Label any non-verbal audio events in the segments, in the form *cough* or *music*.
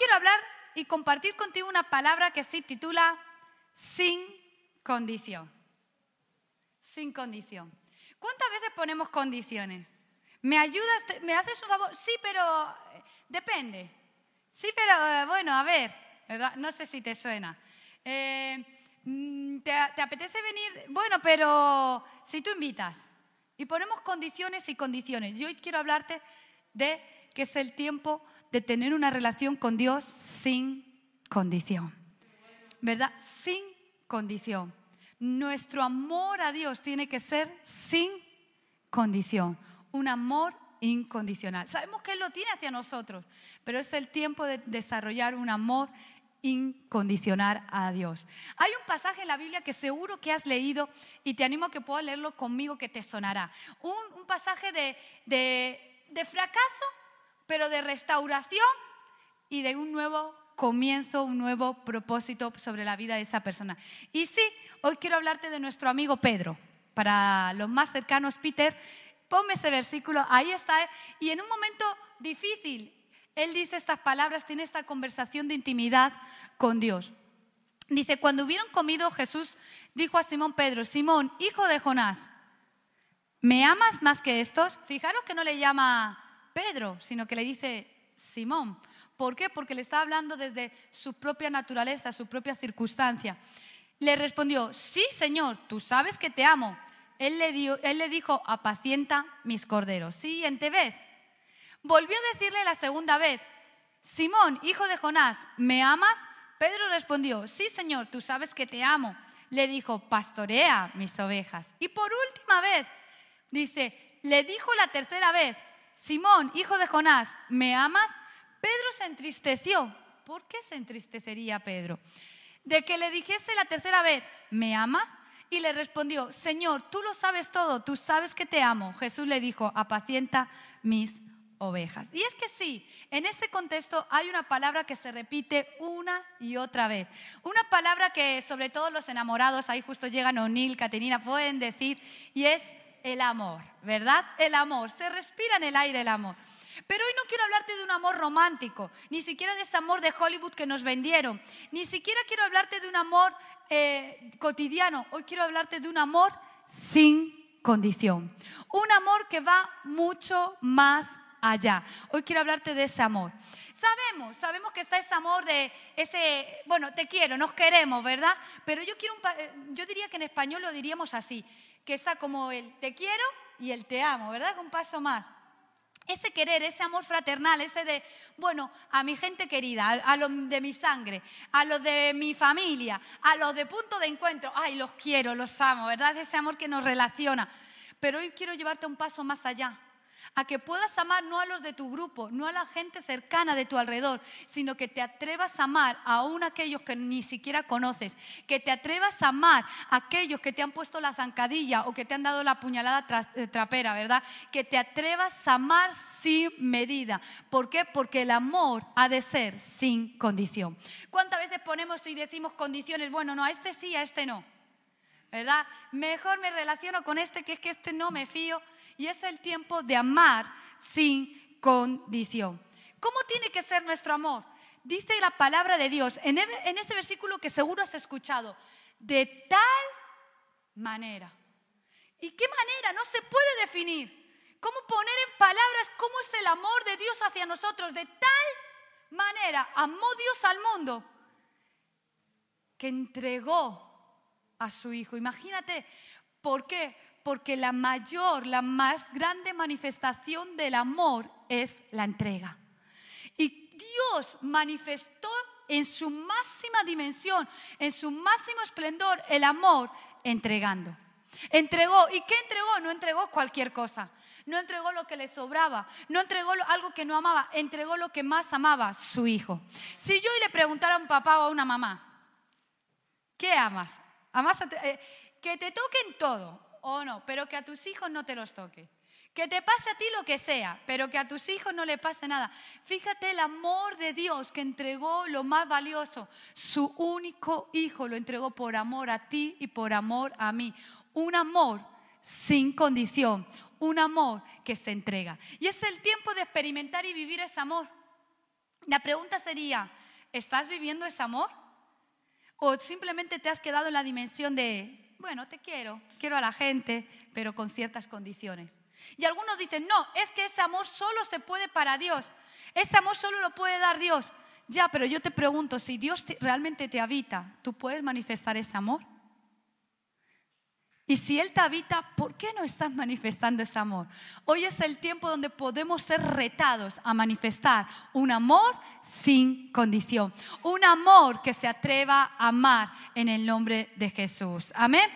quiero hablar y compartir contigo una palabra que se titula sin condición. Sin condición. ¿Cuántas veces ponemos condiciones? ¿Me ayudas? ¿Me haces un favor? Sí, pero eh, depende. Sí, pero eh, bueno, a ver, ¿verdad? No sé si te suena. Eh, mm, ¿te, ¿Te apetece venir? Bueno, pero si tú invitas. Y ponemos condiciones y condiciones. Yo hoy quiero hablarte de que es el tiempo de tener una relación con Dios sin condición. ¿Verdad? Sin condición. Nuestro amor a Dios tiene que ser sin condición. Un amor incondicional. Sabemos que Él lo tiene hacia nosotros, pero es el tiempo de desarrollar un amor incondicional a Dios. Hay un pasaje en la Biblia que seguro que has leído y te animo a que puedas leerlo conmigo que te sonará. Un, pasaje de, de fracaso, pero de restauración y de un nuevo comienzo, un nuevo propósito sobre la vida de esa persona. Y sí, hoy quiero hablarte de nuestro amigo Pedro. Para los más cercanos, Peter, ponme ese versículo, ahí está. Y en un momento difícil, él dice estas palabras, tiene esta conversación de intimidad con Dios. Dice, cuando hubieron comido, Jesús dijo a Simón Pedro, Simón, hijo de Jonás, ¿me amas más que estos? Fijaros que no le llama Pedro, sino que le dice Simón. ¿Por qué? Porque le está hablando desde su propia naturaleza, su propia circunstancia. Le respondió, sí, Señor, tú sabes que te amo. Él le, dio, él le dijo, apacienta mis corderos. Siguiente vez. Volvió a decirle la segunda vez, Simón, hijo de Jonás, ¿me amas? Pedro respondió, sí, Señor, tú sabes que te amo. Le dijo, pastorea mis ovejas. Y por última vez, dice, le dijo la tercera vez, Simón, hijo de Jonás, ¿me amas? Pedro se entristeció. ¿Por qué se entristecería Pedro? De que le dijese la tercera vez, ¿me amas? Y le respondió, Señor, tú lo sabes todo, tú sabes que te amo. Jesús le dijo, apacienta mis ovejas. Y es que sí, en este contexto hay una palabra que se repite una y otra vez. Una palabra que sobre todo los enamorados, ahí justo llegan O'Neill, Caterina, pueden decir, y es el amor, ¿verdad? El amor, se respira en el aire el amor. Pero hoy no quiero hablarte de un amor romántico, ni siquiera de ese amor de Hollywood que nos vendieron, ni siquiera quiero hablarte de un amor eh, cotidiano, hoy quiero hablarte de un amor sin condición, un amor que va mucho más allá. Hoy quiero hablarte de ese amor. Sabemos, sabemos que está ese amor de ese, bueno, te quiero, nos queremos, ¿verdad? Pero yo quiero, eh, yo diría que en español lo diríamos así, que está como el te quiero y el te amo, ¿verdad? Un paso más. Ese querer, ese amor fraternal, ese de, bueno, a mi gente querida, a, los de mi sangre, a los de mi familia, a los de punto de encuentro, ay, los quiero, los amo, ¿verdad? Ese amor que nos relaciona. Pero hoy quiero llevarte un paso más allá a que puedas amar no a los de tu grupo, no a la gente cercana de tu alrededor, sino que te atrevas a amar aún a aquellos que ni siquiera conoces, que te atrevas a amar a aquellos que te han puesto la zancadilla o que te han dado la puñalada eh, trapera, ¿verdad? Que te atrevas a amar sin medida. ¿Por qué? Porque el amor ha de ser sin condición. ¿Cuántas veces ponemos y decimos condiciones? Bueno, no, a este sí, a este no. ¿Verdad? Mejor me relaciono con este que es que este no me fío y es el tiempo de amar sin condición. ¿Cómo tiene que ser nuestro amor? Dice la palabra de Dios en ese versículo que seguro has escuchado, de tal manera. ¿Y qué manera? No se puede definir. ¿Cómo poner en palabras cómo es el amor de Dios hacia nosotros? De tal manera amó Dios al mundo que entregó a su Hijo. Imagínate, ¿por qué? porque la mayor, la más grande manifestación del amor es la entrega. Y Dios manifestó en su máxima dimensión, en su máximo esplendor, el amor entregando. Entregó. ¿Y qué entregó? No entregó cualquier cosa. No entregó lo que le sobraba. No entregó algo que no amaba. Entregó lo que más amaba, su hijo. Si yo le preguntara a un papá o a una mamá, ¿qué amas? ¿Amas eh, que te toquen todo o no, pero que a tus hijos no te los toque. Que te pase a ti lo que sea, pero que a tus hijos no le pase nada. Fíjate el amor de Dios que entregó lo más valioso. Su único hijo lo entregó por amor a ti y por amor a mí. Un amor sin condición, un amor que se entrega. Y es el tiempo de experimentar y vivir ese amor. La pregunta sería, ¿estás viviendo ese amor? ¿O simplemente te has quedado en la dimensión de, bueno, te quiero, quiero a la gente, pero con ciertas condiciones? Y algunos dicen, no, es que ese amor solo se puede para Dios. Ese amor solo lo puede dar Dios. Ya, pero yo te pregunto, si Dios realmente te habita, ¿tú puedes manifestar ese amor? Y si Él te habita, ¿por qué no estás manifestando ese amor? Hoy es el tiempo donde podemos ser retados a manifestar un amor sin condición. Un amor que se atreva a amar en el nombre de Jesús. Amén.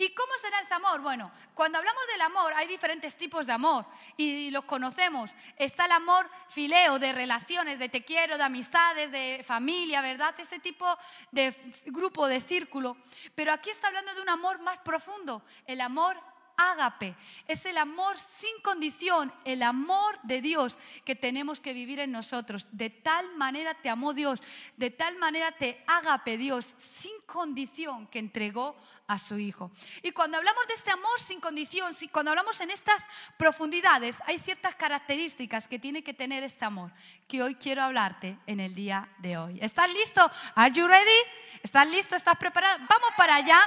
¿Y cómo será ese amor? Bueno, cuando hablamos del amor hay diferentes tipos de amor y los conocemos. Está el amor fileo de relaciones, de te quiero, de amistades, de familia, ¿verdad? Ese tipo de grupo, de círculo. Pero aquí está hablando de un amor más profundo, el amor ágape. Es el amor sin condición, el amor de Dios que tenemos que vivir en nosotros. De tal manera te amó Dios, de tal manera te ágape Dios, sin condición que entregó a su Hijo. Y cuando hablamos de este amor sin condición, cuando hablamos en estas profundidades, hay ciertas características que tiene que tener este amor, que hoy quiero hablarte en el día de hoy. ¿Estás listo? ¿Are you ready? ¿Estás listo? ¿Estás preparado? Vamos para allá.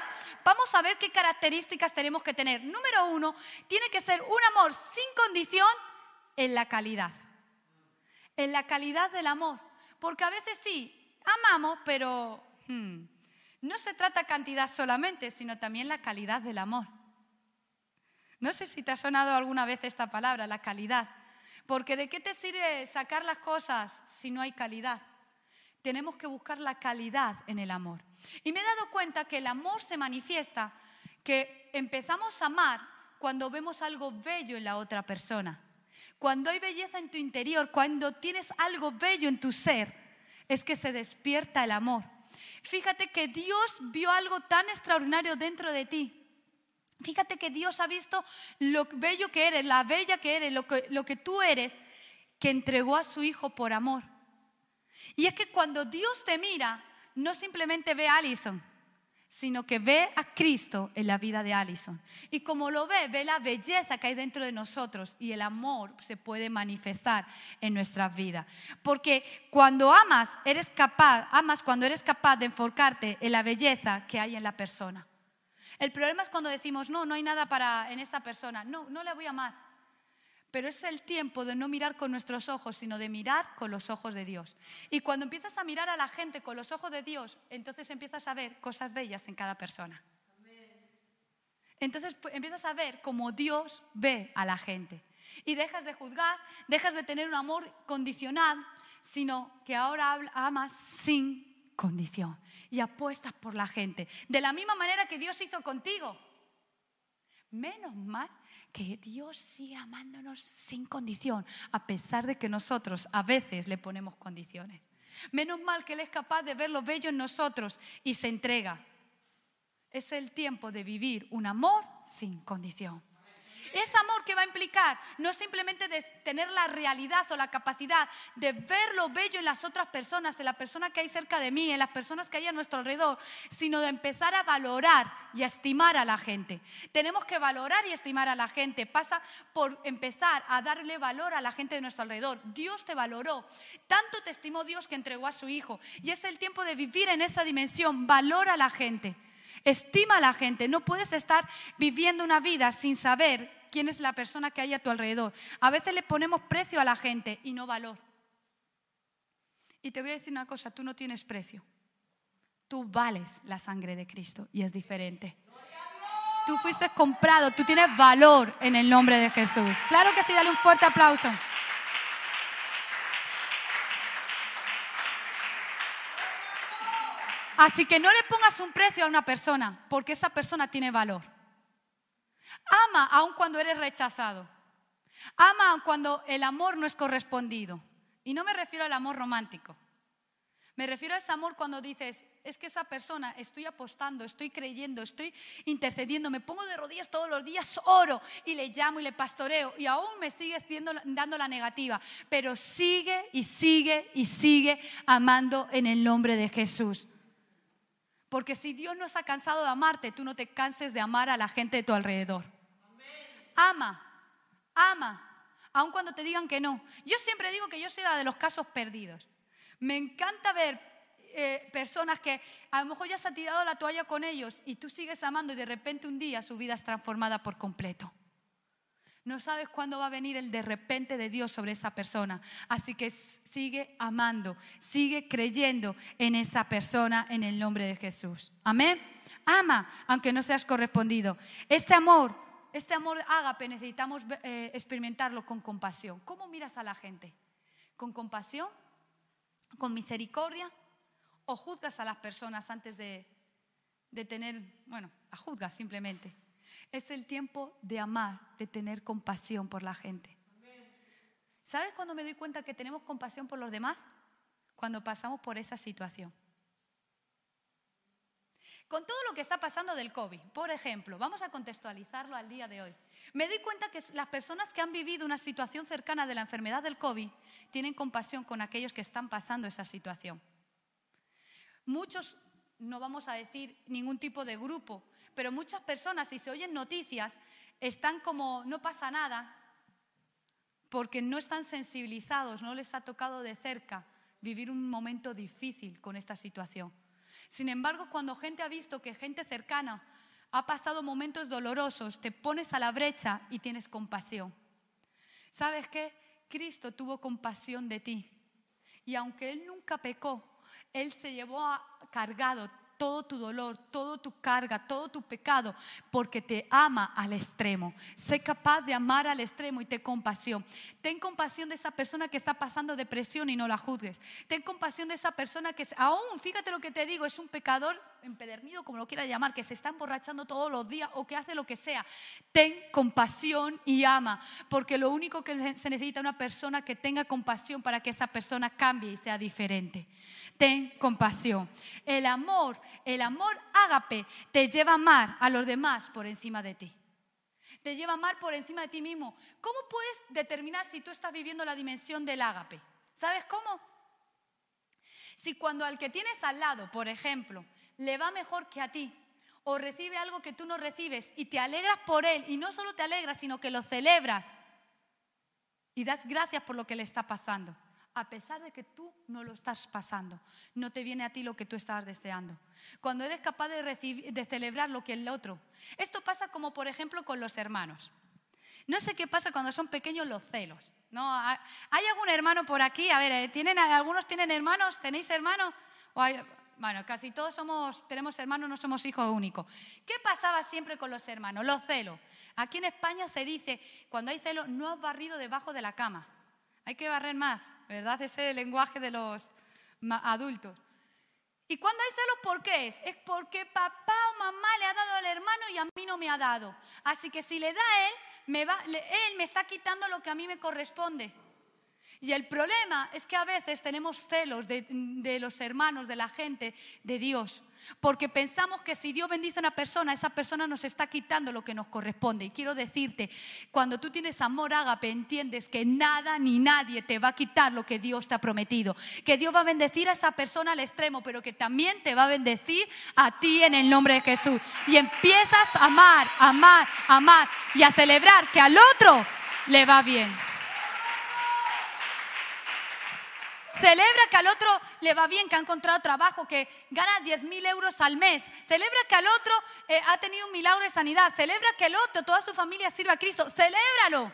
Vamos a ver qué características tenemos que tener. Número uno, tiene que ser un amor sin condición en la calidad. En la calidad del amor. Porque a veces sí, amamos, pero hmm, no se trata cantidad solamente, sino también la calidad del amor. No sé si te ha sonado alguna vez esta palabra, la calidad. Porque ¿de qué te sirve sacar las cosas si no hay calidad? tenemos que buscar la calidad en el amor. Y me he dado cuenta que el amor se manifiesta, que empezamos a amar cuando vemos algo bello en la otra persona. Cuando hay belleza en tu interior, cuando tienes algo bello en tu ser, es que se despierta el amor. Fíjate que Dios vio algo tan extraordinario dentro de ti. Fíjate que Dios ha visto lo bello que eres, la bella que eres, lo que, lo que tú eres, que entregó a su Hijo por amor. Y es que cuando Dios te mira, no simplemente ve a Allison, sino que ve a Cristo en la vida de Allison. Y como lo ve, ve la belleza que hay dentro de nosotros y el amor se puede manifestar en nuestras vidas. Porque cuando amas, eres capaz, amas cuando eres capaz de enfocarte en la belleza que hay en la persona. El problema es cuando decimos, no, no hay nada para en esa persona. No, no le voy a amar. Pero es el tiempo de no mirar con nuestros ojos, sino de mirar con los ojos de Dios. Y cuando empiezas a mirar a la gente con los ojos de Dios, entonces empiezas a ver cosas bellas en cada persona. Entonces pues, empiezas a ver como Dios ve a la gente. Y dejas de juzgar, dejas de tener un amor condicional, sino que ahora amas sin condición y apuestas por la gente. De la misma manera que Dios hizo contigo. Menos mal que Dios sigue amándonos sin condición, a pesar de que nosotros a veces le ponemos condiciones. Menos mal que Él es capaz de ver lo bello en nosotros y se entrega. Es el tiempo de vivir un amor sin condición. Es amor que va a implicar no simplemente de tener la realidad o la capacidad de ver lo bello en las otras personas, en la persona que hay cerca de mí, en las personas que hay a nuestro alrededor, sino de empezar a valorar y a estimar a la gente. Tenemos que valorar y estimar a la gente. Pasa por empezar a darle valor a la gente de nuestro alrededor. Dios te valoró. Tanto te estimó Dios que entregó a su Hijo. Y es el tiempo de vivir en esa dimensión. Valora a la gente. Estima a la gente. No puedes estar viviendo una vida sin saber quién es la persona que hay a tu alrededor. A veces le ponemos precio a la gente y no valor. Y te voy a decir una cosa, tú no tienes precio. Tú vales la sangre de Cristo y es diferente. Tú fuiste comprado, tú tienes valor en el nombre de Jesús. Claro que sí, dale un fuerte aplauso. Así que no le pongas un precio a una persona, porque esa persona tiene valor. Ama aun cuando eres rechazado. Ama cuando el amor no es correspondido. Y no me refiero al amor romántico. Me refiero a ese amor cuando dices, es que esa persona, estoy apostando, estoy creyendo, estoy intercediendo, me pongo de rodillas todos los días, oro y le llamo y le pastoreo y aún me sigue dando la negativa, pero sigue y sigue y sigue amando en el nombre de Jesús. Porque si Dios no está cansado de amarte, tú no te canses de amar a la gente de tu alrededor. Ama, ama, aun cuando te digan que no. Yo siempre digo que yo soy la de los casos perdidos. Me encanta ver eh, personas que a lo mejor ya se ha tirado la toalla con ellos y tú sigues amando y de repente un día su vida es transformada por completo. No sabes cuándo va a venir el de repente de Dios sobre esa persona. Así que sigue amando, sigue creyendo en esa persona en el nombre de Jesús. Amén. Ama, aunque no seas correspondido. Este amor, este amor ágape necesitamos eh, experimentarlo con compasión. ¿Cómo miras a la gente? ¿Con compasión? ¿Con misericordia? ¿O juzgas a las personas antes de, de tener, bueno, a juzgas simplemente? Es el tiempo de amar, de tener compasión por la gente. ¿Sabes cuando me doy cuenta que tenemos compasión por los demás? Cuando pasamos por esa situación. Con todo lo que está pasando del COVID, por ejemplo, vamos a contextualizarlo al día de hoy. Me doy cuenta que las personas que han vivido una situación cercana de la enfermedad del COVID tienen compasión con aquellos que están pasando esa situación. Muchos, no vamos a decir ningún tipo de grupo, pero muchas personas, si se oyen noticias, están como, no pasa nada, porque no están sensibilizados, no les ha tocado de cerca vivir un momento difícil con esta situación. Sin embargo, cuando gente ha visto que gente cercana ha pasado momentos dolorosos, te pones a la brecha y tienes compasión. ¿Sabes qué? Cristo tuvo compasión de ti. Y aunque Él nunca pecó, Él se llevó cargado todo tu dolor, todo tu carga, todo tu pecado, porque te ama al extremo. Sé capaz de amar al extremo y ten compasión. Ten compasión de esa persona que está pasando depresión y no la juzgues. Ten compasión de esa persona que aún, fíjate lo que te digo, es un pecador empedernido, como lo quiera llamar, que se está emborrachando todos los días o que hace lo que sea. Ten compasión y ama, porque lo único que se necesita es una persona que tenga compasión para que esa persona cambie y sea diferente. Ten compasión. El amor, el amor ágape te lleva a amar a los demás por encima de ti. Te lleva a amar por encima de ti mismo. ¿Cómo puedes determinar si tú estás viviendo la dimensión del ágape? ¿Sabes cómo? Si cuando al que tienes al lado, por ejemplo, le va mejor que a ti, o recibe algo que tú no recibes y te alegras por él, y no solo te alegras, sino que lo celebras y das gracias por lo que le está pasando, a pesar de que tú no lo estás pasando, no te viene a ti lo que tú estabas deseando. Cuando eres capaz de, recibir, de celebrar lo que el otro. Esto pasa como por ejemplo con los hermanos. No sé qué pasa cuando son pequeños los celos. ¿no? ¿Hay algún hermano por aquí? A ver, ¿eh? ¿tienen, ¿algunos tienen hermanos? ¿Tenéis hermanos? ¿O hay, bueno, casi todos somos, tenemos hermanos, no somos hijos únicos. ¿Qué pasaba siempre con los hermanos? Los celos. Aquí en España se dice, cuando hay celos, no has barrido debajo de la cama. Hay que barrer más, ¿verdad? Ese es el lenguaje de los adultos. ¿Y cuando hay celos, por qué es? Es porque papá o mamá le ha dado al hermano y a mí no me ha dado. Así que si le da a él, él me está quitando lo que a mí me corresponde. Y el problema es que a veces tenemos celos de, los hermanos, de la gente, de Dios. Porque pensamos que si Dios bendice a una persona, esa persona nos está quitando lo que nos corresponde. Y quiero decirte, cuando tú tienes amor ágape, entiendes que nada ni nadie te va a quitar lo que Dios te ha prometido. Que Dios va a bendecir a esa persona al extremo, pero que también te va a bendecir a ti en el nombre de Jesús. Y empiezas a amar, amar, amar y a celebrar que al otro le va bien. Celebra que al otro le va bien, que ha encontrado trabajo, que gana 10 mil euros al mes. Celebra que al otro eh, ha tenido un milagro de sanidad. Celebra que el otro, toda su familia sirva a Cristo. Celébralo.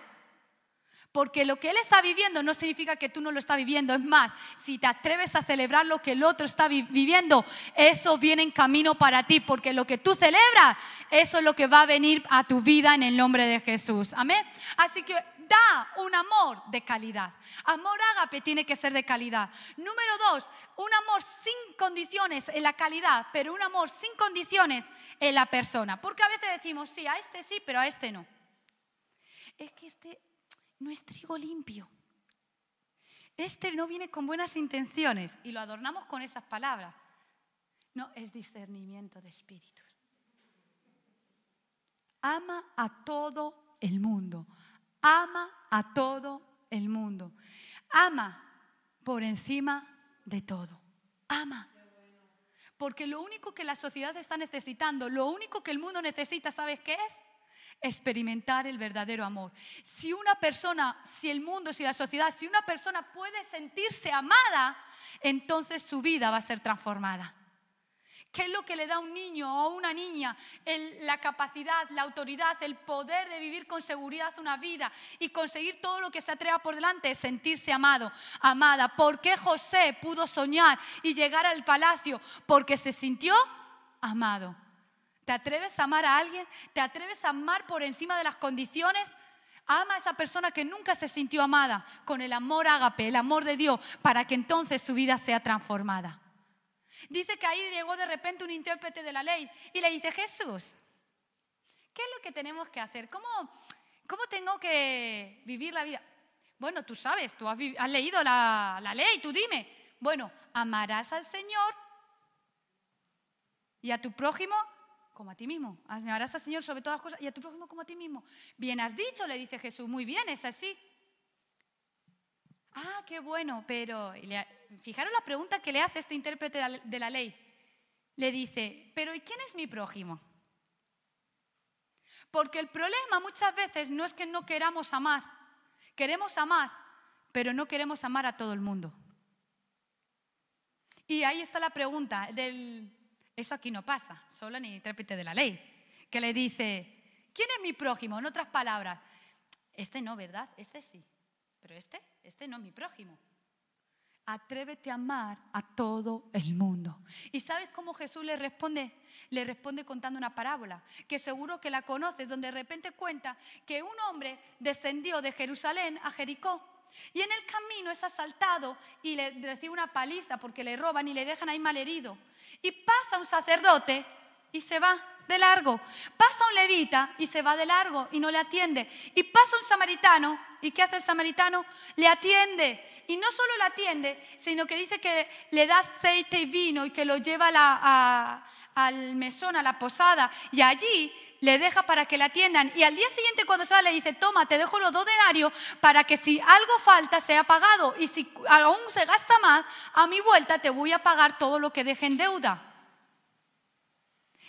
Porque lo que él está viviendo no significa que tú no lo estás viviendo. Es más, si te atreves a celebrar lo que el otro está viviendo, eso viene en camino para ti. Porque lo que tú celebras, eso es lo que va a venir a tu vida en el nombre de Jesús. Amén. Así que da un amor de calidad. Amor ágape tiene que ser de calidad. Número dos, un amor sin condiciones en la calidad, pero un amor sin condiciones en la persona. Porque a veces decimos, sí, a este sí, pero a este no. Es que este no es trigo limpio. Este no viene con buenas intenciones y lo adornamos con esas palabras. No, es discernimiento de espíritus. Ama a todo el mundo. Ama a todo el mundo. Ama por encima de todo. Ama. Porque lo único que la sociedad está necesitando, lo único que el mundo necesita, ¿sabes qué es? experimentar el verdadero amor. Si una persona, si el mundo, si la sociedad, si una persona puede sentirse amada, entonces su vida va a ser transformada. ¿Qué es lo que le da a un niño o a una niña la capacidad, la autoridad, el poder de vivir con seguridad una vida y conseguir todo lo que se atreva por delante? Sentirse amado, amada. ¿Por qué José pudo soñar y llegar al palacio? Porque se sintió amado. ¿Te atreves a amar a alguien? ¿Te atreves a amar por encima de las condiciones? Ama a esa persona que nunca se sintió amada con el amor ágape, el amor de Dios, para que entonces su vida sea transformada. Dice que ahí llegó de repente un intérprete de la ley y le dice, Jesús, ¿qué es lo que tenemos que hacer? ¿Cómo, cómo tengo que vivir la vida? Bueno, tú sabes, tú has, leído la, la ley, tú dime. Bueno, amarás al Señor y a tu prójimo como a ti mismo. Amarás al Señor sobre todas las cosas y a tu prójimo como a ti mismo. Bien has dicho, le dice Jesús. Muy bien, es así. Ah, qué bueno, pero fijaros la pregunta que le hace este intérprete de la ley. Le dice, pero ¿y quién es mi prójimo? Porque el problema muchas veces no es que no queramos amar. Queremos amar, pero no queremos amar a todo el mundo. Y ahí está la pregunta del... Eso aquí no pasa, solo en el intérprete de la ley, que le dice, ¿quién es mi prójimo? En otras palabras, este no, ¿verdad? Este sí, pero este, este no es mi prójimo. Atrévete a amar a todo el mundo. ¿Y sabes cómo Jesús le responde? Le responde contando una parábola, que seguro que la conoces, donde de repente cuenta que un hombre descendió de Jerusalén a Jericó y en el camino es asaltado y le recibe una paliza porque le roban y le dejan ahí malherido. Y pasa un sacerdote y se va de largo. Pasa un levita y se va de largo y no le atiende. Y pasa un samaritano y ¿qué hace el samaritano? Le atiende. Y no solo le atiende, sino que dice que le da aceite y vino y que lo lleva al mesón, a la posada. Y allí le deja para que le atiendan y al día siguiente cuando se le dice, toma, te dejo los dos denarios para que si algo falta sea pagado y si aún se gasta más, a mi vuelta te voy a pagar todo lo que deje en deuda.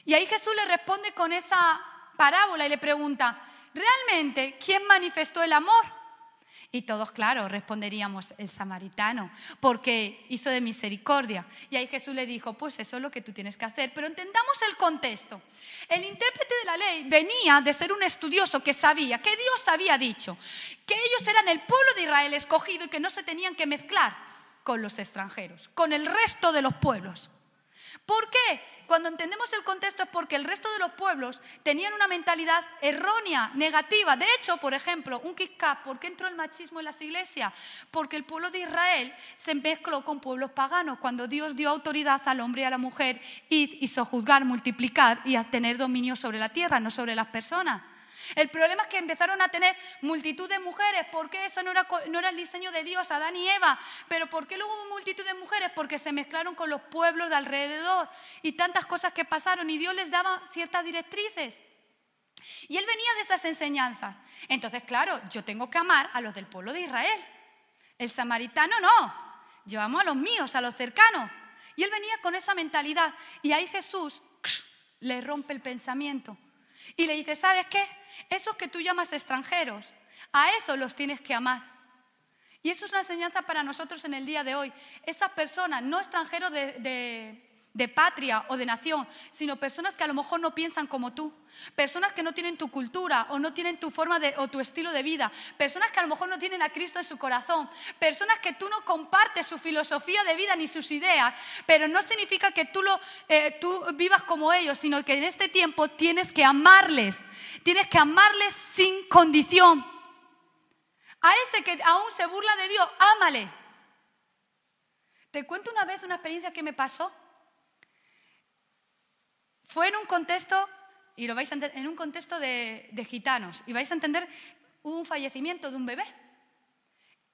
Y ahí Jesús le responde con esa parábola y le pregunta, ¿realmente quién manifestó el amor? Y todos, claro, responderíamos el samaritano, porque hizo de misericordia. Y ahí Jesús le dijo, pues eso es lo que tú tienes que hacer. Pero entendamos el contexto. El intérprete de la ley venía de ser un estudioso que sabía que Dios había dicho que ellos eran el pueblo de Israel escogido y que no se tenían que mezclar con los extranjeros, con el resto de los pueblos. ¿Por qué? Cuando entendemos el contexto es porque el resto de los pueblos tenían una mentalidad errónea, negativa. De hecho, por ejemplo, un kick ¿por qué entró el machismo en las iglesias? Porque el pueblo de Israel se mezcló con pueblos paganos cuando Dios dio autoridad al hombre y a la mujer y hizo juzgar, multiplicar y a tener dominio sobre la tierra, no sobre las personas. El problema es que empezaron a tener multitud de mujeres. ¿Por qué eso no era, no era el diseño de Dios, Adán y Eva? Pero ¿por qué luego hubo multitud de mujeres? Porque se mezclaron con los pueblos de alrededor y tantas cosas que pasaron y Dios les daba ciertas directrices. Y él venía de esas enseñanzas. Entonces, claro, yo tengo que amar a los del pueblo de Israel. El samaritano no. Yo amo a los míos, a los cercanos. Y él venía con esa mentalidad. Y ahí Jesús le rompe el pensamiento. Y le dice, ¿sabes qué? Esos que tú llamas extranjeros, a esos los tienes que amar. Y eso es una enseñanza para nosotros en el día de hoy. Esas personas, no extranjeros de, de, patria o de nación, sino personas que a lo mejor no piensan como tú, personas que no tienen tu cultura o no tienen tu forma de, o tu estilo de vida, personas que a lo mejor no tienen a Cristo en su corazón, personas que tú no compartes su filosofía de vida ni sus ideas, pero no significa que tú, lo, eh, tú vivas como ellos, sino que en este tiempo tienes que amarles, tienes que amarles sin condición. A ese que aún se burla de Dios, ámale. Te cuento una vez una experiencia que me pasó. Fue en un contexto, y lo vais a entender, en un contexto de, gitanos, y vais a entender un fallecimiento de un bebé.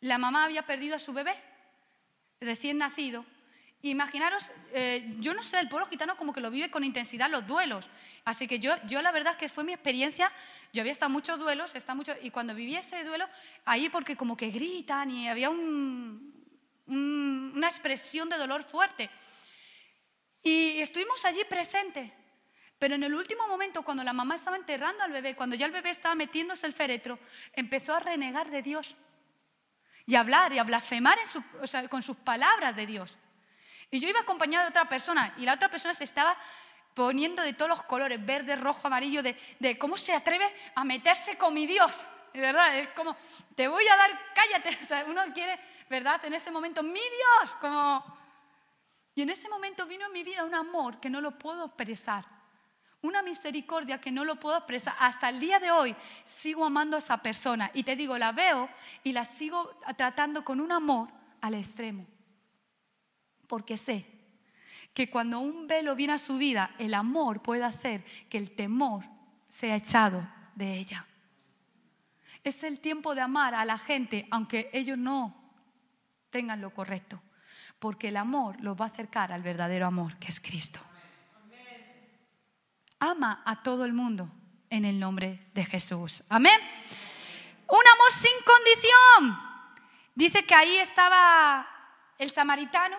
La mamá había perdido a su bebé recién nacido Imaginaros, eh, yo no sé, el pueblo gitano como que lo vive con intensidad los duelos. Así que yo, yo la verdad es que fue mi experiencia, yo había estado muchos duelos, está mucho, y cuando viví ese duelo, ahí porque como que gritan y había una expresión de dolor fuerte. Y estuvimos allí presentes. Pero en el último momento, cuando la mamá estaba enterrando al bebé, cuando ya el bebé estaba metiéndose el féretro, empezó a renegar de Dios y a hablar y a blasfemar con sus palabras de Dios. Y yo iba acompañado de otra persona y la otra persona se estaba poniendo de todos los colores, verde, rojo, amarillo, de, cómo se atreve a meterse con mi Dios. De verdad, es como, te voy a dar, cállate. *laughs* O sea, uno quiere, ¿verdad? En ese momento, mi Dios, como... Y en ese momento vino en mi vida un amor que no lo puedo expresar. Una misericordia que no lo puedo expresar. Hasta el día de hoy sigo amando a esa persona. Y te digo, la veo y la sigo tratando con un amor al extremo. Porque sé que cuando un velo viene a su vida, el amor puede hacer que el temor sea echado de ella. Es el tiempo de amar a la gente aunque ellos no tengan lo correcto, porque el amor los va a acercar al verdadero amor que es Cristo. Ama a todo el mundo en el nombre de Jesús. Amén. Un amor sin condición. Dice que ahí estaba el samaritano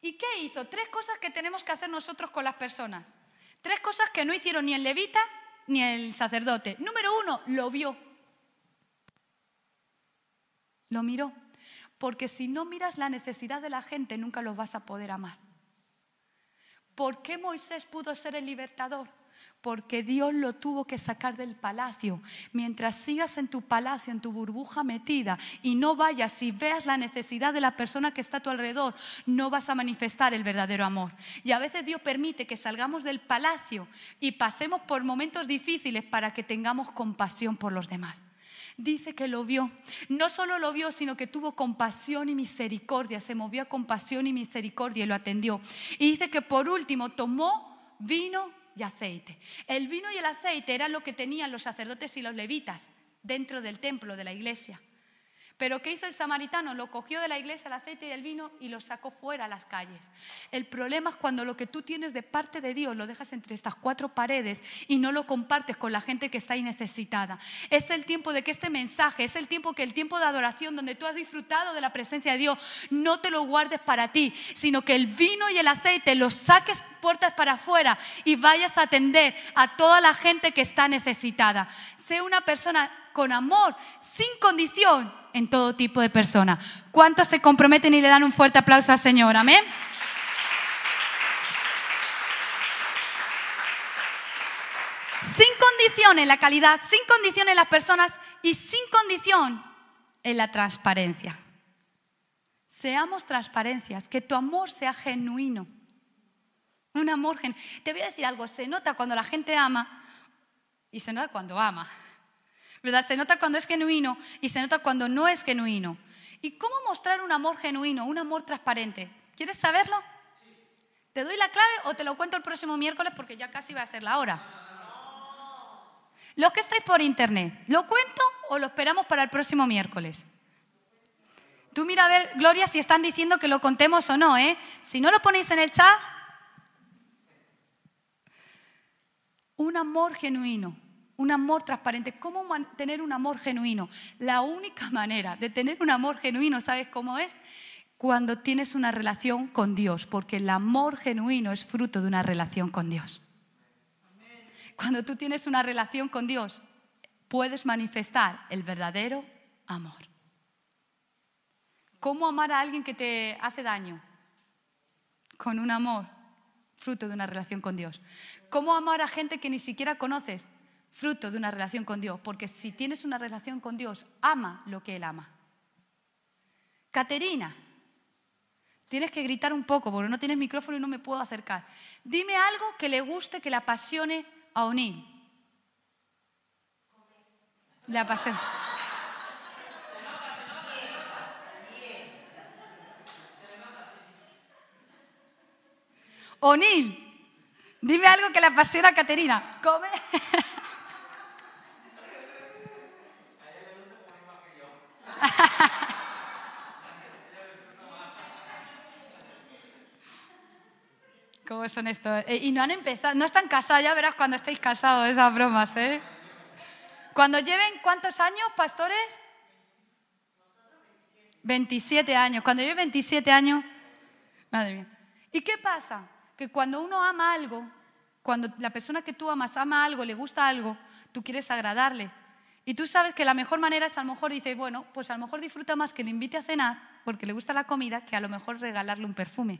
¿Y qué hizo? Tres cosas que tenemos que hacer nosotros con las personas. Tres cosas que no hicieron ni el levita ni el sacerdote. Número uno, lo vio. Lo miró. Porque si no miras la necesidad de la gente, nunca los vas a poder amar. ¿Por qué Moisés pudo ser el libertador? porque Dios lo tuvo que sacar del palacio. Mientras sigas en tu palacio, en tu burbuja metida y no vayas y veas la necesidad de la persona que está a tu alrededor, no vas a manifestar el verdadero amor. Y a veces Dios permite que salgamos del palacio y pasemos por momentos difíciles para que tengamos compasión por los demás. Dice que lo vio. No solo lo vio, sino que tuvo compasión y misericordia. Se movió a compasión y misericordia y lo atendió. Y dice que por último tomó vino y aceite. El vino y el aceite eran lo que tenían los sacerdotes y los levitas dentro del templo de la iglesia. Pero ¿qué hizo el samaritano? Lo cogió de la iglesia el aceite y el vino y lo sacó fuera a las calles. El problema es cuando lo que tú tienes de parte de Dios lo dejas entre estas cuatro paredes y no lo compartes con la gente que está ahí necesitada. Es el tiempo de que este mensaje, es el tiempo que el tiempo de adoración donde tú has disfrutado de la presencia de Dios, no te lo guardes para ti, sino que el vino y el aceite los saques puertas para afuera y vayas a atender a toda la gente que está necesitada. Sé una persona con amor, sin condición, en todo tipo de personas. ¿Cuántos se comprometen y le dan un fuerte aplauso al Señor? Amén. Sin condición en la calidad, sin condición en las personas y sin condición en la transparencia. Seamos transparencias, que tu amor sea genuino. Un amor genuino. Te voy a decir algo, se nota cuando la gente ama y se nota cuando ama. ¿Verdad? Se nota cuando es genuino y se nota cuando no es genuino. ¿Y cómo mostrar un amor genuino, un amor transparente? ¿Quieres saberlo? ¿Te doy la clave o te lo cuento el próximo miércoles porque ya casi va a ser la hora? Los que estáis por internet, ¿lo cuento o lo esperamos para el próximo miércoles? Tú mira a ver, Gloria, si están diciendo que lo contemos o no, ¿eh? Si no lo ponéis en el chat, un amor genuino un amor transparente. ¿Cómo tener un amor genuino? La única *laughs* manera de tener un amor genuino, ¿sabes cómo es? Cuando tienes una relación con Dios, porque el amor genuino es fruto de una relación con Dios. Cuando tú tienes una relación con Dios, puedes manifestar el verdadero amor. ¿Cómo amar a alguien que te hace daño? Con un amor, fruto de una relación con Dios. ¿Cómo amar a gente que ni siquiera conoces? Fruto de una relación con Dios, porque si tienes una relación con Dios, ama lo que Él ama. Caterina, tienes que gritar un poco porque no tienes micrófono y no me puedo acercar. Dime algo que le guste, que le apasione a O'Neill. Le apasiona. O'Neill, dime algo que le apasiona a Caterina. Come. *laughs* *laughs* ¿Cómo son estos? Eh, y no han empezado, no están casados, ya verás cuando estéis casados esas bromas, ¿eh? Cuando lleven, ¿cuántos años, pastores? 27 años. Cuando lleven 27 años, madre mía. ¿Y qué pasa? Que cuando uno ama algo, Cuando la persona que tú amas ama algo, le gusta algo, tú quieres agradarle. Y tú sabes que la mejor manera es a lo mejor dices, bueno, pues a lo mejor disfruta más que le invite a cenar porque le gusta la comida que a lo mejor regalarle un perfume.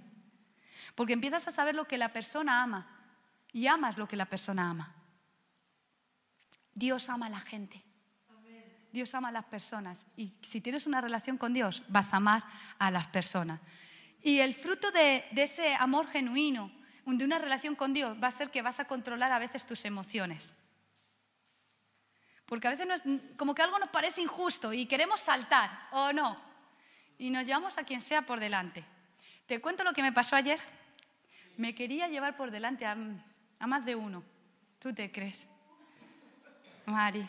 Porque empiezas a saber lo que la persona ama y amas lo que la persona ama. Dios ama a la gente. Dios ama a las personas. Y si tienes una relación con Dios, vas a amar a las personas. Y el fruto de, de ese amor genuino, de una relación con Dios, va a ser que vas a controlar a veces tus emociones. Porque a veces como que algo nos parece injusto y queremos saltar, o no. Y nos llevamos a quien sea por delante. Te cuento lo que me pasó ayer. Me quería llevar por delante a, a más de uno. ¿Tú te crees? Mari.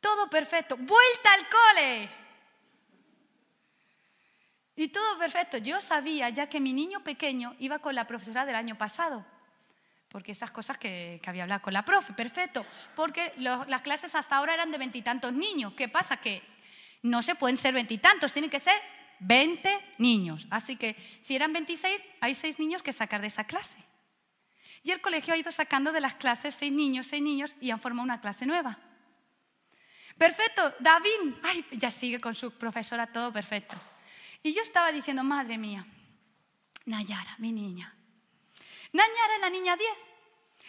Todo perfecto. Vuelta al cole. Y todo perfecto. Yo sabía ya que mi niño pequeño iba con la profesora del año pasado porque esas cosas que, había hablado con la profe, perfecto, porque las clases hasta ahora eran de veintitantos niños. ¿Qué pasa? Que no se pueden ser veintitantos, tienen que ser veinte niños. Así que si eran veintiséis, hay seis niños que sacar de esa clase. Y el colegio ha ido sacando de las clases seis niños, seis niños y han formado una clase nueva. Perfecto, David, ay, ya sigue con su profesora, todo perfecto. Y yo estaba diciendo, madre mía, Nayara, mi niña, Nayara es la niña 10.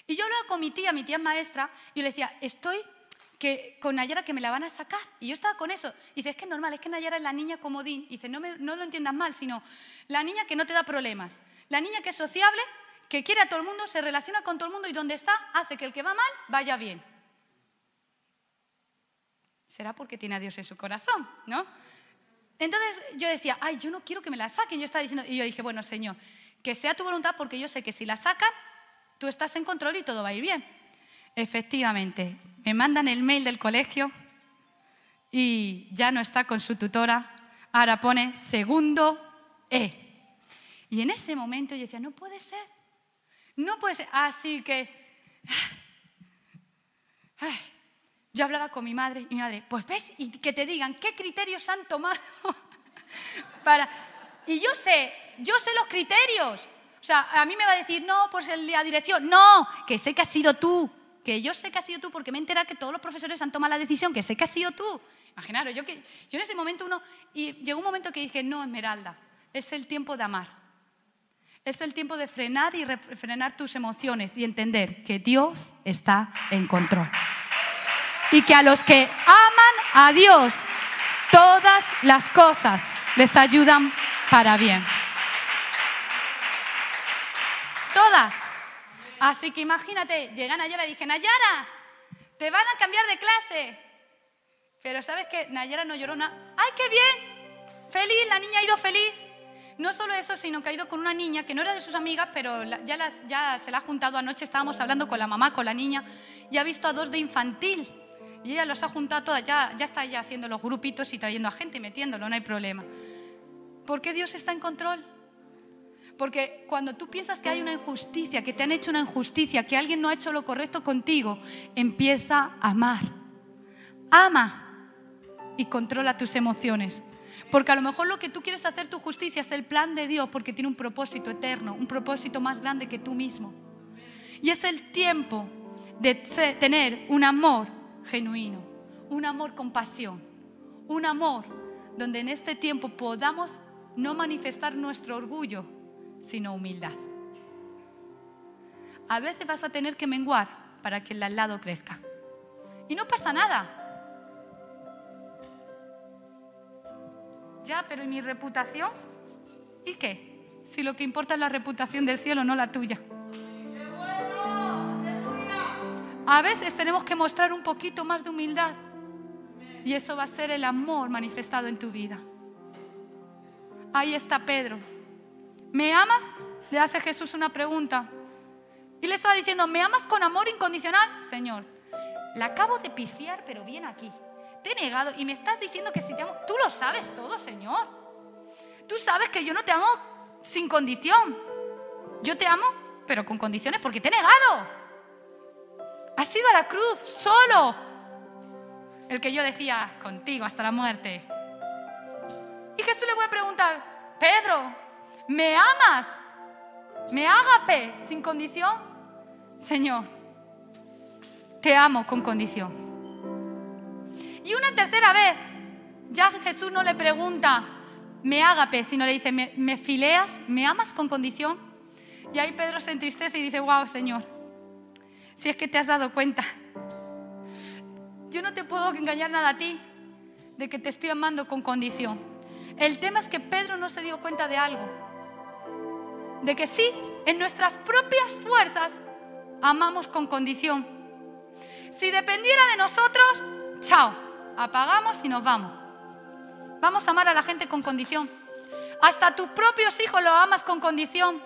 Y yo hablaba con mi tía, mi tía maestra, y le decía, estoy que, con Nayara que me la van a sacar. Y yo estaba con eso. Y dice, es que es normal, es que Nayara es la niña comodín. Y dice, no, no lo entiendas mal, sino la niña que no te da problemas. La niña que es sociable, que quiere a todo el mundo, se relaciona con todo el mundo y donde está hace que el que va mal vaya bien. Será porque tiene a Dios en su corazón, ¿no? Entonces yo decía, ay, yo no quiero que me la saquen. Yo estaba diciendo, y yo dije, bueno, Señor, que sea tu voluntad porque yo sé que si la sacan, tú estás en control y todo va a ir bien. Efectivamente, me mandan el mail del colegio y ya no está con su tutora, ahora pone segundo E. Y en ese momento yo decía, no puede ser, no puede ser. Así que *sighs* yo hablaba con mi madre y mi madre, pues ves, y que te digan qué criterios han tomado *laughs* para... Y yo sé, yo sé los criterios. O sea, a mí me va a decir, no, pues la dirección. No, que sé que has sido tú. Que yo sé que has sido tú porque me he enterado que todos los profesores han tomado la decisión, que sé que has sido tú. Imaginaros, yo, que, yo en ese momento uno, y llegó un momento que dije, no, Esmeralda, es el tiempo de amar. Es el tiempo de frenar y refrenar tus emociones y entender que Dios está en control. Y que a los que aman a Dios, todas las cosas les ayudan para bien. Todas. Así que imagínate, llegan Nayara y dije, Nayara, te van a cambiar de clase. Pero ¿sabes qué? Nayara no lloró nada. ¡Ay, qué bien! Feliz, la niña ha ido feliz. No solo eso, sino que ha ido con una niña que no era de sus amigas, pero ya, ya se la ha juntado anoche, estábamos hablando con la mamá, con la niña, y ha visto a dos de infantil. Y ella los ha juntado todas, ya, ya está ya haciendo los grupitos y trayendo a gente, metiéndolo, no hay problema. ¿Por qué Dios está en control? Porque cuando tú piensas que hay una injusticia, que te han hecho una injusticia, que alguien no ha hecho lo correcto contigo, empieza a amar. Ama y controla tus emociones. Porque a lo mejor lo que tú quieres hacer tu justicia es el plan de Dios porque tiene un propósito eterno, un propósito más grande que tú mismo. Y es el tiempo de tener un amor genuino, un amor con pasión, un amor donde en este tiempo podamos no manifestar nuestro orgullo, sino humildad. A veces vas a tener que menguar para que el al lado crezca. Y no pasa nada. Ya, pero ¿y mi reputación? ¿Y qué? Si lo que importa es la reputación del cielo, no la tuya. A veces tenemos que mostrar un poquito más de humildad. Y eso va a ser el amor manifestado en tu vida. Ahí está Pedro. ¿Me amas? Le hace Jesús una pregunta. Y le está diciendo, ¿me amas con amor incondicional? Señor, la acabo de pifiar, pero bien aquí. Te he negado y me estás diciendo que si te amo, tú lo sabes todo, Señor. Tú sabes que yo no te amo sin condición. Yo te amo, pero con condiciones porque te he negado. Has ido a la cruz solo. El que yo decía, contigo hasta la muerte. Y Jesús le a preguntar, Pedro, ¿me amas? Me agape sin condición. Señor, te amo con condición. Y una tercera vez, ya Jesús no le pregunta, me agape, sino le dice, ¿me, me fileas? ¿Me amas con condición? Y ahí Pedro se entristece y dice, wow, Señor, si es que te has dado cuenta. Yo no te puedo engañar nada a ti de que te estoy amando con condición. El tema es que Pedro no se dio cuenta de algo. De que sí, en nuestras propias fuerzas amamos con condición. Si dependiera de nosotros, chao, apagamos y nos vamos. Vamos a amar a la gente con condición. Hasta tus propios hijos lo amas con condición.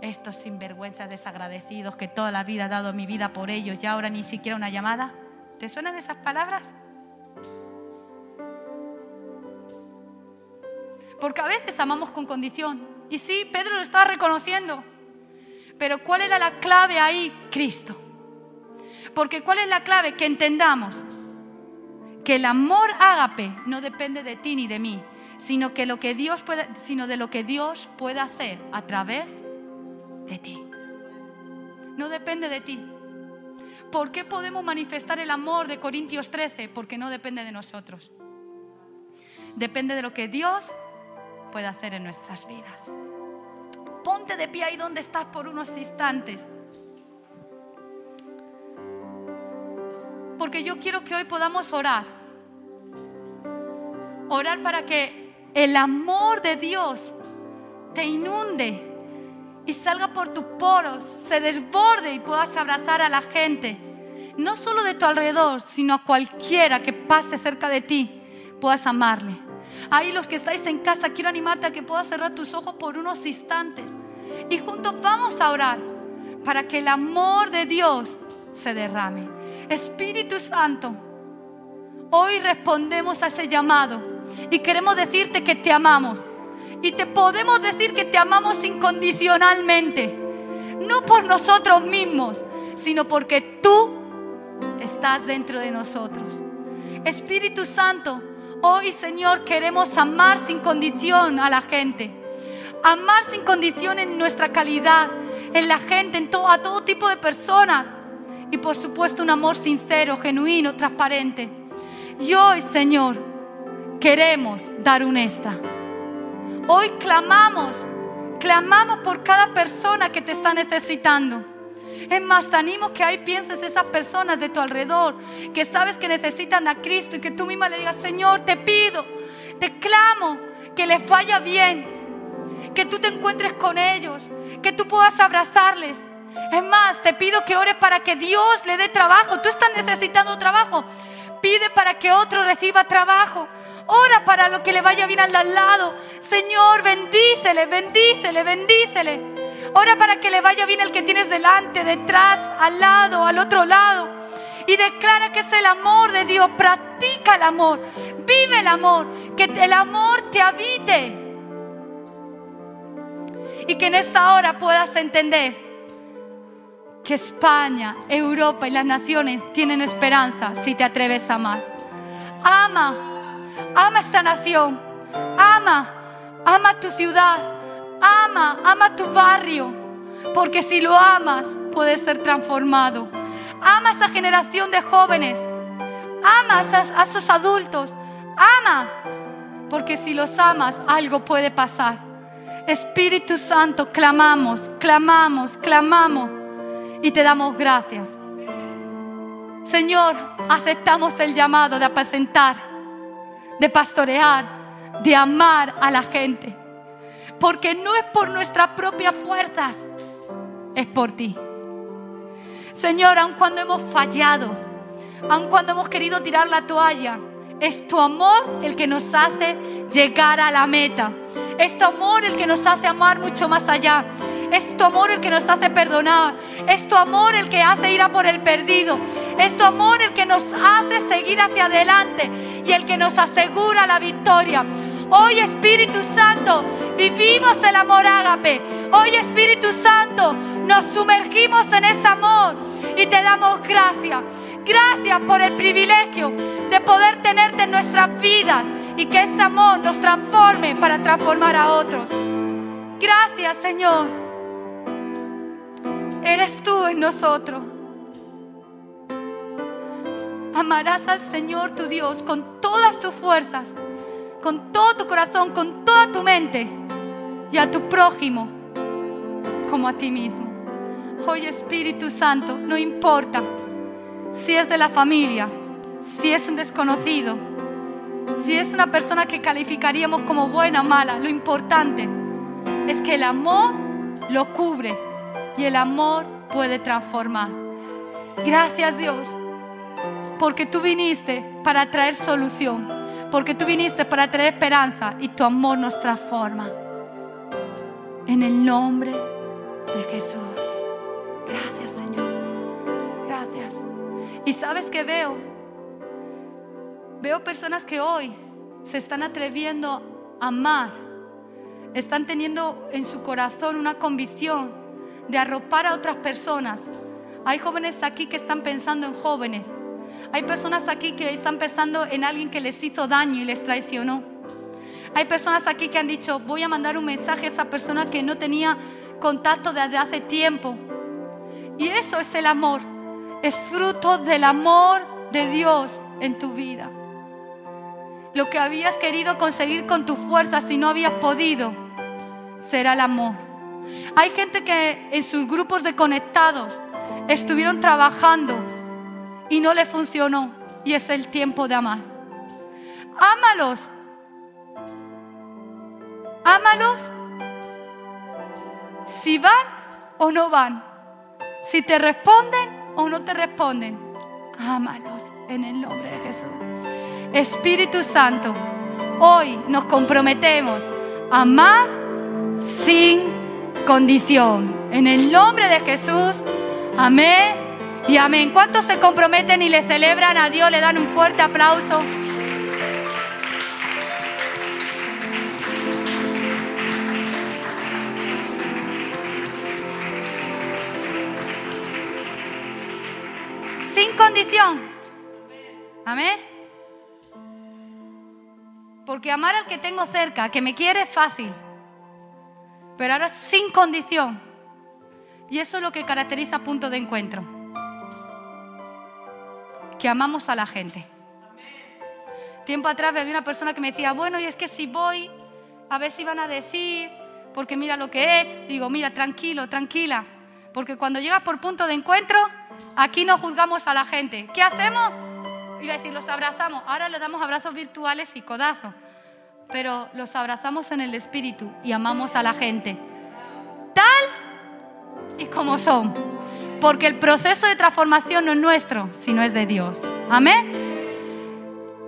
Estos sinvergüenzas desagradecidos que toda la vida he dado mi vida por ellos y ahora ni siquiera una llamada. ¿Te suenan esas palabras? Porque a veces amamos con condición. Y sí, Pedro lo estaba reconociendo. Pero ¿cuál era la clave ahí? Cristo. Porque ¿cuál es la clave? Que entendamos que el amor ágape no depende de ti ni de mí, sino, que lo que Dios puede, sino de lo que Dios puede hacer a través de ti. No depende de ti. ¿Por qué podemos manifestar el amor de Corintios 13? Porque no depende de nosotros. Depende de lo que Dios puede hacer en nuestras vidas. Ponte de pie ahí donde estás por unos instantes. Porque yo quiero que hoy podamos orar. Orar para que el amor de Dios te inunde y salga por tus poros, se desborde y puedas abrazar a la gente. No solo de tu alrededor, sino a cualquiera que pase cerca de ti, puedas amarle. Ahí los que estáis en casa, quiero animarte a que puedas cerrar tus ojos por unos instantes. Y juntos vamos a orar para que el amor de Dios se derrame. Espíritu Santo, hoy respondemos a ese llamado y queremos decirte que te amamos. Y te podemos decir que te amamos incondicionalmente. No por nosotros mismos, sino porque tú estás dentro de nosotros. Espíritu Santo, Hoy, Señor, queremos amar sin condición a la gente. Amar sin condición en nuestra calidad, en la gente, en a todo tipo de personas. Y por supuesto un amor sincero, genuino, transparente. Y hoy, Señor, queremos dar un extra. Hoy clamamos, clamamos por cada persona que te está necesitando. Es más, te animo que ahí pienses esas personas de tu alrededor que sabes que necesitan a Cristo y que tú misma le digas, Señor, te pido, te clamo que les vaya bien, que tú te encuentres con ellos, que tú puedas abrazarles. Es más, te pido que ores para que Dios le dé trabajo. Tú estás necesitando trabajo. Pide para que otro reciba trabajo. Ora para lo que le vaya bien al lado. Señor, bendícele, bendícele, bendícele. Ora para que le vaya bien el que tienes delante, detrás, al lado, al otro lado. Y declara que es el amor de Dios. Practica el amor. Vive el amor. Que el amor te habite. Y que en esta hora puedas entender que España, Europa y las naciones tienen esperanza si te atreves a amar. Ama, ama esta nación. Ama, ama tu ciudad Ama, ama tu barrio, porque si lo amas, puedes ser transformado. Ama a esa generación de jóvenes, ama a esos adultos, ama, porque si los amas, algo puede pasar. Espíritu Santo, clamamos, clamamos, clamamos y te damos gracias. Señor, aceptamos el llamado de apacentar, de pastorear, de amar a la gente porque no es por nuestras propias fuerzas, es por ti. Señor, aun cuando hemos fallado, aun cuando hemos querido tirar la toalla, es tu amor el que nos hace llegar a la meta. Es tu amor el que nos hace amar mucho más allá. Es tu amor el que nos hace perdonar. Es tu amor el que hace ir a por el perdido. Es tu amor el que nos hace seguir hacia adelante y el que nos asegura la victoria. Hoy Espíritu Santo, vivimos el amor ágape. Hoy Espíritu Santo, nos sumergimos en ese amor y te damos gracias. Gracias por el privilegio de poder tenerte en nuestra vida y que ese amor nos transforme para transformar a otros. Gracias, Señor. Eres tú en nosotros. Amarás al Señor tu Dios con todas tus fuerzas, con todo tu corazón, con toda tu mente y a tu prójimo como a ti mismo. Hoy Espíritu Santo, no importa si es de la familia, si es un desconocido, si es una persona que calificaríamos como buena o mala, lo importante es que el amor lo cubre y el amor puede transformar. Gracias Dios, porque tú viniste para traer solución, porque tú viniste para traer esperanza y tu amor nos transforma. En el nombre de Jesús. Gracias Señor. Gracias. ¿Y sabes qué veo? Veo personas que hoy se están atreviendo a amar, están teniendo en su corazón una convicción de arropar a otras personas. Hay jóvenes aquí que están pensando en jóvenes. Hay personas aquí que están pensando en alguien que les hizo daño y les traicionó. Hay personas aquí que han dicho, voy a mandar un mensaje a esa persona que no tenía contacto desde hace tiempo. Y eso es el amor. Es fruto del amor de Dios en tu vida. Lo que habías querido conseguir con tu fuerza si no habías podido, será el amor. Hay gente que en sus grupos de conectados estuvieron trabajando y no le funcionó. Y es el tiempo de amar. Ámalos. Ámalos si van o no van. Si te responden o no te responden. Ámalos en el nombre de Jesús. Espíritu Santo, hoy nos comprometemos a amar sin condición. En el nombre de Jesús. Amén y amén. ¿Cuántos se comprometen y le celebran a Dios? Le dan un fuerte aplauso. Sin condición. Amén. Porque amar al que tengo cerca, que me quiere, es fácil. Pero ahora sin condición. Y eso es lo que caracteriza punto de encuentro. Que amamos a la gente. Tiempo atrás había una persona que me decía, bueno, y es que si voy, a ver si van a decir, porque mira lo que he hecho. Digo, mira, tranquilo, tranquila. Porque cuando llegas por punto de encuentro, aquí no juzgamos a la gente. ¿Qué hacemos? Iba a decir, los abrazamos. Ahora le damos abrazos virtuales y codazos. Pero los abrazamos en el espíritu y amamos a la gente. Tal y como son. Porque el proceso de transformación no es nuestro, sino es de Dios. Amén.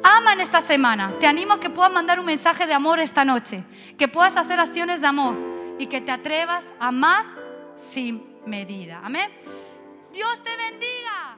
Ama en esta semana. Te animo a que puedas mandar un mensaje de amor esta noche. Que puedas hacer acciones de amor. Y que te atrevas a amar sin medida. Amén. Dios te bendiga.